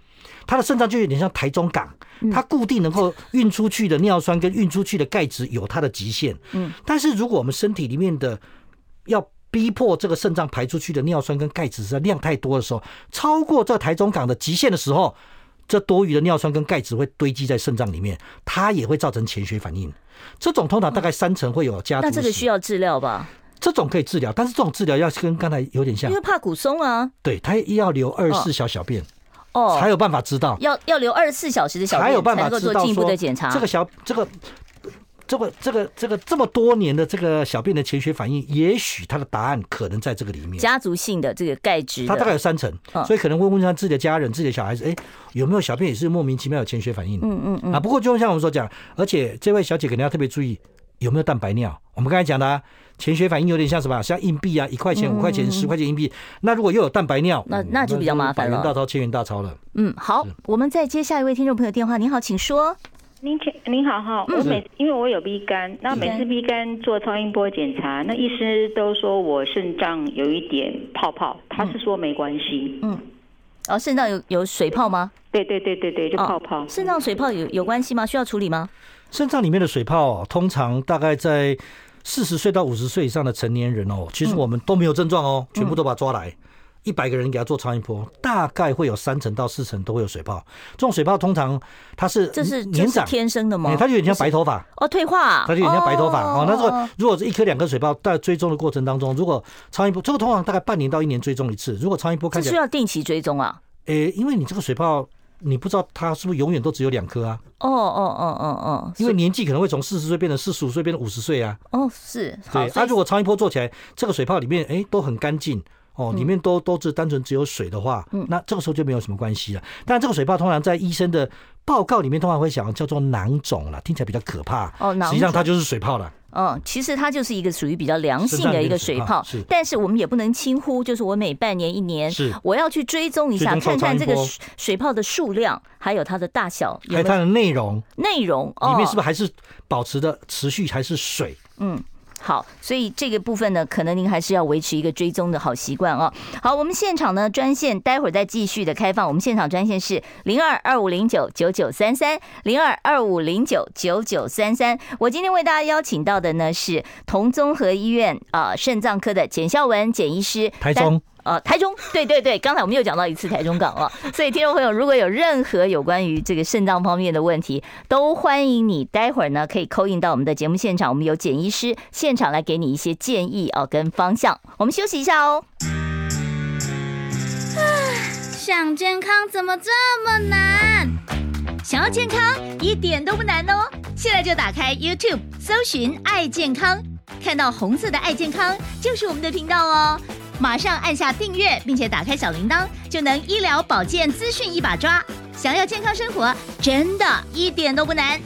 他的肾脏就有点像台中港，它固定能够运出去的尿酸跟运出去的钙质有它的极限。嗯，但是如果我们身体里面的要逼迫这个肾脏排出去的尿酸跟钙质的量太多的时候，超过这台中港的极限的时候，这多余的尿酸跟钙质会堆积在肾脏里面，它也会造成潜血反应。这种通常大概三成会有家族。那这个需要治疗吧？这种可以治疗，但是这种治疗要跟刚才有点像，因为怕骨松啊。对，他要留二十四小小便，哦，才有办法知道。要要留二十四小时的小便，才有办法做进一步的检查。这个小这个这个这个这个这么多年的这个小便的潜血反应，也许他的答案可能在这个里面。家族性的这个钙质，他大概有三成，所以可能会问一下自己的家人、自己的小孩子，哎，有没有小便也是莫名其妙有潜血反应？嗯嗯嗯。啊，不过就像我们所讲，而且这位小姐肯定要特别注意有没有蛋白尿。我们刚才讲的、啊。潜血反应有点像什么？像硬币啊，一块钱、五块钱、十块钱硬币。那如果又有蛋白尿，那那就比较麻烦了。百元大钞、千元大钞了。嗯，好，我们再接下一位听众朋友电话。您好，请说。您请您好哈，我每因为我有 B 肝，那每次 B 肝做超音波检查，那医师都说我肾脏有一点泡泡，他是说没关系。嗯，哦，肾脏有有水泡吗？对对对对对，就泡泡。肾脏水泡有有关系吗？需要处理吗？肾脏里面的水泡通常大概在。四十岁到五十岁以上的成年人哦，其实我们都没有症状哦，全部都把他抓来，一百个人给他做超音波，大概会有三成到四成都会有水泡。这种水泡通常它是这是年长天生的吗？它就有点像白头发哦，退化，它就有点像白头发哦。那这个如果是一颗两颗水泡，在追踪的过程当中，如果超音波这个通常大概半年到一年追踪一次，如果超音波看起来需要定期追踪啊？诶，因为你这个水泡。你不知道他是不是永远都只有两颗啊？哦哦哦哦哦，因为年纪可能会从四十岁变成四十五岁，变成五十岁啊。哦，是。对，他如果超音波做起来，这个水泡里面哎都很干净哦，里面都都是单纯只有水的话，那这个时候就没有什么关系了。但这个水泡通常在医生的报告里面通常会讲叫做囊肿了，听起来比较可怕。哦，囊实际上它就是水泡了。嗯，其实它就是一个属于比较良性的一个水泡，是，但是我们也不能轻忽，就是我每半年一年，是，我要去追踪一下，看看这个水泡的数量，还有它的大小，还有它的内容，内容里面是不是还是保持的持续还是水？嗯。好，所以这个部分呢，可能您还是要维持一个追踪的好习惯哦。好，我们现场呢专线待会儿再继续的开放。我们现场专线是零二二五零九九九三三零二二五零九九九三三。我今天为大家邀请到的呢是同综合医院啊肾脏科的简孝文简医师，台中。呃，台中，对对对，刚才我们又讲到一次台中港了，所以听众朋友如果有任何有关于这个肾脏方面的问题，都欢迎你待会儿呢可以 call in 到我们的节目现场，我们有简医师现场来给你一些建议啊跟方向。我们休息一下哦。想健康怎么这么难？想要健康一点都不难哦，现在就打开 YouTube 搜寻“爱健康”，看到红色的“爱健康”就是我们的频道哦。马上按下订阅，并且打开小铃铛，就能医疗保健资讯一把抓。想要健康生活，真的一点都不难，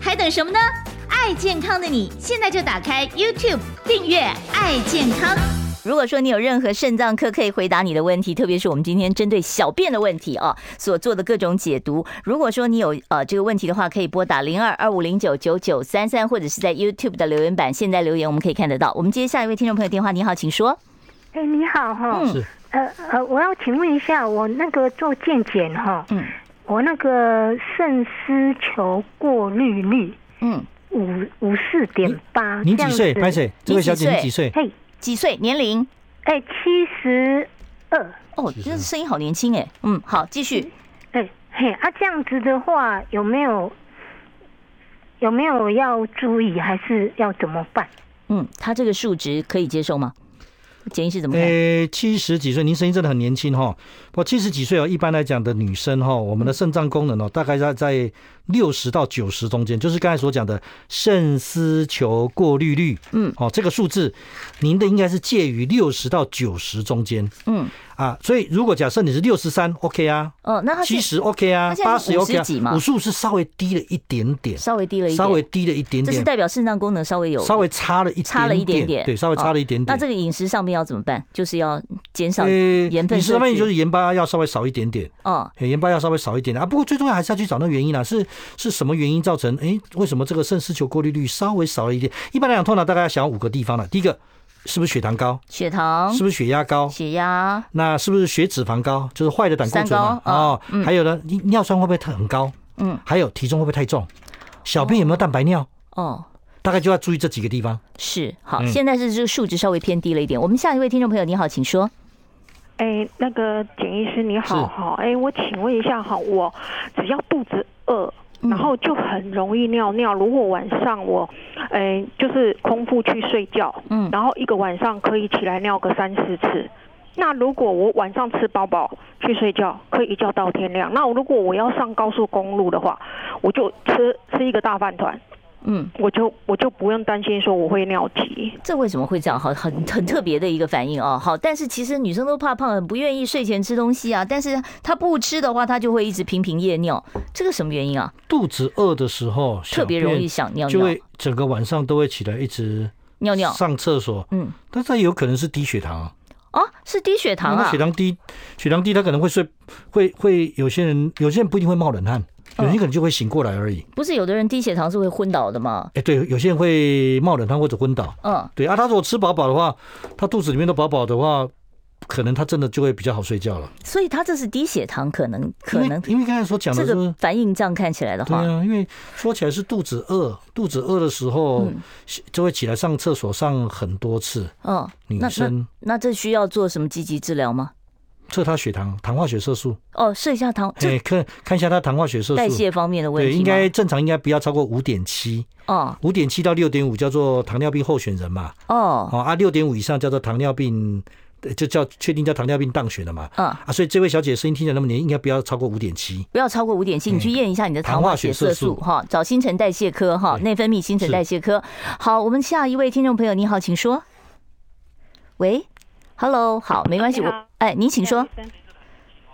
还等什么呢？爱健康的你，现在就打开 YouTube 订阅“爱健康”。如果说你有任何肾脏科可以回答你的问题，特别是我们今天针对小便的问题啊所做的各种解读，如果说你有呃这个问题的话，可以拨打零二二五零九九九三三，或者是在 YouTube 的留言板现在留言，我们可以看得到。我们接下一位听众朋友电话，你好，请说。哎，你好哈，是呃呃，我要请问一下，我那个做健检哈，嗯，我那个肾丝球过滤率，嗯，五五四点八，您几岁？拍谁？这位小姐你几岁？嘿，几岁？年龄？哎，七十二。哦，真是声音好年轻哎。嗯，好，继续。哎嘿啊，这样子的话有没有有没有要注意，还是要怎么办？嗯，他这个数值可以接受吗？简医师怎么看？呃，七十几岁，您声音真的很年轻哈。我，七十几岁哦，一般来讲的女生哈，我们的肾脏功能哦，大概在在六十到九十中间，就是刚才所讲的肾丝球过滤率。嗯，哦，这个数字，您的应该是介于六十到九十中间。嗯。啊，所以如果假设你是六十三，OK 啊，哦，那他七十 OK 啊，八十 OK 啊，五数是稍微低了一点点，稍微低了一点，稍微低了一点点，这是代表肾脏功能稍微有稍微差了一差了一点点，对，稍微差了一点点。那这个饮食上面要怎么办？就是要减少盐分。饮食上面就是盐巴要稍微少一点点，哦，盐巴要稍微少一点点啊。不过最重要还是要去找那个原因啦，是是什么原因造成？哎，为什么这个肾丝球过滤率稍微少了一点？一般来讲，通常大概要想五个地方了。第一个。是不是血糖高？血糖是不是血压高？血压那是不是血脂肪高？就是坏的胆固醇嘛？哦，还有呢，尿酸会不会很高？嗯，还有体重会不会太重？小便有没有蛋白尿？哦，大概就要注意这几个地方。是好，现在是这个数值稍微偏低了一点。我们下一位听众朋友，你好，请说。哎，那个简医师你好，好，哎，我请问一下哈，我只要肚子饿。然后就很容易尿尿。如果晚上我，哎，就是空腹去睡觉，嗯，然后一个晚上可以起来尿个三四次。那如果我晚上吃饱饱去睡觉，可以一觉到天亮。那如果我要上高速公路的话，我就吃吃一个大饭团。嗯，我就我就不用担心说我会尿急，这为什么会这样？好，很很特别的一个反应哦。好，但是其实女生都怕胖，很不愿意睡前吃东西啊。但是她不吃的话，她就会一直频频夜尿，这个什么原因啊？肚子饿的时候特别容易想尿尿，就会整个晚上都会起来一直尿尿上厕所。嗯，但是它有可能是低血糖啊。哦，是低血糖啊？血糖低，血糖低，他可能会睡，会会有些人，有些人不一定会冒冷汗。有些可能就会醒过来而已，不是有的人低血糖是会昏倒的吗？哎，对，有些人会冒冷汗或者昏倒。嗯，对啊，他如果吃饱饱的话，他肚子里面都饱饱的话，可能他真的就会比较好睡觉了。所以他这是低血糖，可能可能因为刚才所讲的这个反应，这样看起来的话，对啊，因为说起来是肚子饿，肚子饿的时候就会起来上厕所上很多次。嗯，女生那这需要做什么积极治疗吗？测他血糖、糖化血色素。哦，测一下糖，对，看看一下他糖化血色素。代谢方面的问题，对，应该正常应该不要超过五点七。哦，五点七到六点五叫做糖尿病候选人嘛，哦，啊，六点五以上叫做糖尿病，就叫确定叫糖尿病当选了嘛，嗯。啊，所以这位小姐声音听起来那么年轻，应该不要超过五点七，不要超过五点七，你去验一下你的糖化血色素哈，找新陈代谢科哈，内分泌新陈代谢科。好，我们下一位听众朋友，你好，请说。喂，Hello，好，没关系，我哎，您请说。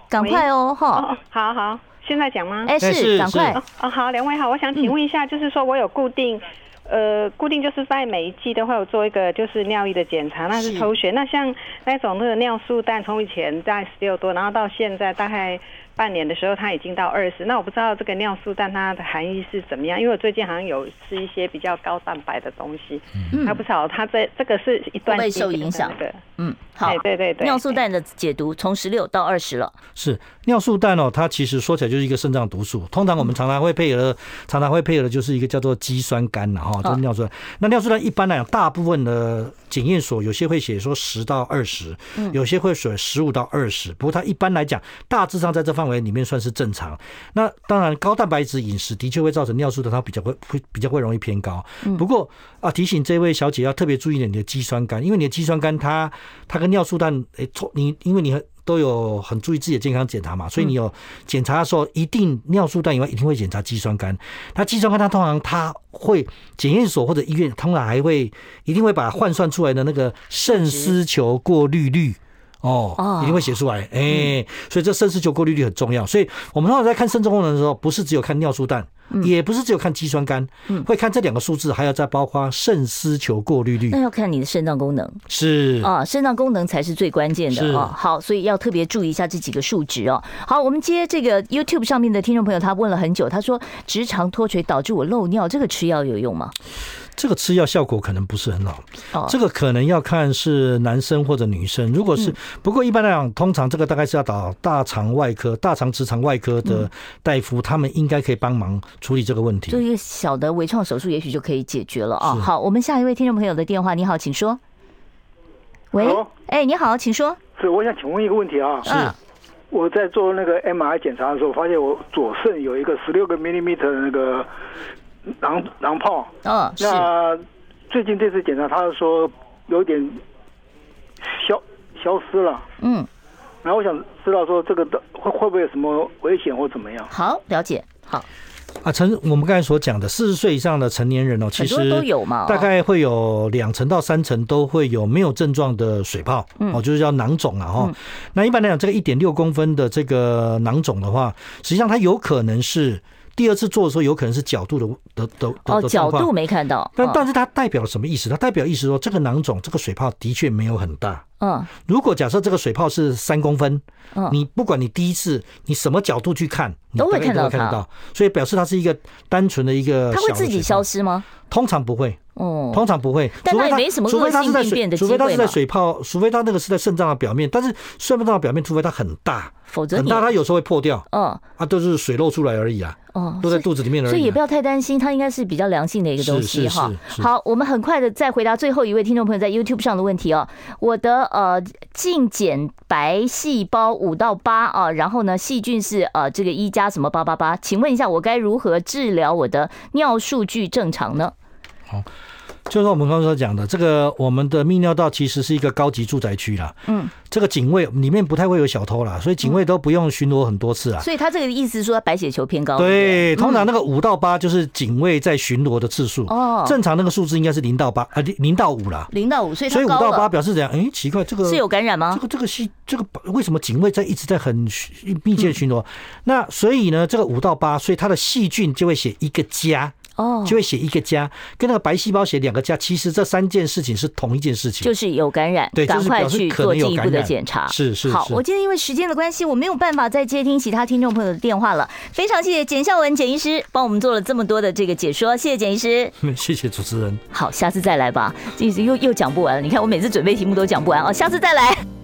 赶快哦，哈！哦，好好，现在讲吗？哎，是，赶快。哦，好，两位好，我想请问一下，就是说我有固定，呃，固定就是在每一季都会有做一个就是尿液的检查，那是抽血。那像那种那个尿素氮，从以前在十六多，然后到现在大概。半年的时候，它已经到二十。那我不知道这个尿素氮它的含义是怎么样，因为我最近好像有吃一些比较高蛋白的东西，嗯，还不少。它这这个是一段、那个、会受影响的，嗯，好，对对对。尿素氮的解读从十六到二十了。是尿素氮哦，它其实说起来就是一个肾脏毒素。通常我们常常会配合的，常常会配合的就是一个叫做肌酸酐的哈，就是尿素氮。那尿素氮一般来讲，大部分的检验所有些会写说十到二十，有些会写十五到二十。不过它一般来讲，大致上在这方。范围里面算是正常，那当然高蛋白质饮食的确会造成尿素的它比较会会比较会容易偏高。不过啊，提醒这位小姐要特别注意点你的肌酸酐，因为你的肌酸酐它它跟尿素氮诶，你因为你都有很注意自己的健康检查嘛，所以你有检查的时候一定尿素氮以外一定会检查肌酸酐。那肌酸酐它通常它会检验所或者医院通常还会一定会把换算出来的那个肾丝球过滤率。哦，一定会写出来，哎、欸，所以这肾丝球过滤率很重要。所以我们通常在看肾脏功能的时候，不是只有看尿素氮，也不是只有看肌酸酐，会看这两个数字，还要再包括肾丝球过滤率。那要看你的肾脏功能是啊，肾脏功能才是最关键的啊。好，所以要特别注意一下这几个数值哦。好，我们接这个 YouTube 上面的听众朋友，他问了很久，他说直肠脱垂导致我漏尿，这个吃药有用吗？这个吃药效果可能不是很好，这个可能要看是男生或者女生。如果是，不过一般来讲，通常这个大概是要找大肠外科、大肠直肠外科的大夫，他们应该可以帮忙处理这个问题。做一个小的微创手术，也许就可以解决了啊。好，我们下一位听众朋友的电话，你好，请说。喂，哎，你好，请说。是，我想请问一个问题啊。是，我在做那个 MRI 检查的时候，发现我左肾有一个十六个 millimeter 的那个。囊囊泡，嗯，那最近这次检查，他说有点消消失了。嗯，然后我想知道说这个的会会不会有什么危险或怎么样？好，了解。好。啊，成我们刚才所讲的四十岁以上的成年人哦，其实都有嘛，大概会有两成到三成都会有没有症状的水泡，哦，就是叫囊肿啊，哈。那一般来讲，这个一点六公分的这个囊肿的话，实际上它有可能是第二次做的时候，有可能是角度的的的哦，角度没看到，但但是它代表了什么意思？它代表意思说，这个囊肿这个水泡的确没有很大。嗯，如果假设这个水泡是三公分，嗯，你不管你第一次你什么角度去看，都会看到它，所以表示它是一个单纯的一个。它会自己消失吗？通常不会，哦，通常不会。但它也没什么恶性病变的。除非它是在水泡，除非它那个是在肾脏的表面，但是肾脏的表面，除非它很大，否则很大它有时候会破掉。嗯，啊，都是水漏出来而已啊。哦，都在肚子里面而已。所以也不要太担心，它应该是比较良性的一个东西哈。好，我们很快的再回答最后一位听众朋友在 YouTube 上的问题哦。我的呃净减白细胞五到八啊，然后呢细菌是呃这个一加什么八八八，请问一下我该如何治疗我的尿数据正常呢？好。就是我们刚刚所讲的，这个我们的泌尿道其实是一个高级住宅区啦。嗯，这个警卫里面不太会有小偷啦，所以警卫都不用巡逻很多次啊。所以他这个意思是说白血球偏高。对，通常那个五到八就是警卫在巡逻的次数。哦，正常那个数字应该是零到八啊，零零到五啦。零到五，所以所以五到八表示怎样？哎，奇怪，这个是有感染吗？这个这个细这个为什么警卫在一直在很密切巡逻？那所以呢，这个五到八，所以它的细菌就会写一个加。哦，就会写一个加，跟那个白细胞写两个加，其实这三件事情是同一件事情，就是有感染，对，赶快去做进一步的检查。是是。好，我今天因为时间的关系，我没有办法再接听其他听众朋友的电话了。非常谢谢简孝文简医师帮我们做了这么多的这个解说，谢谢简医师。谢谢主持人。好，下次再来吧，这次又又讲不完了。你看我每次准备题目都讲不完哦，下次再来。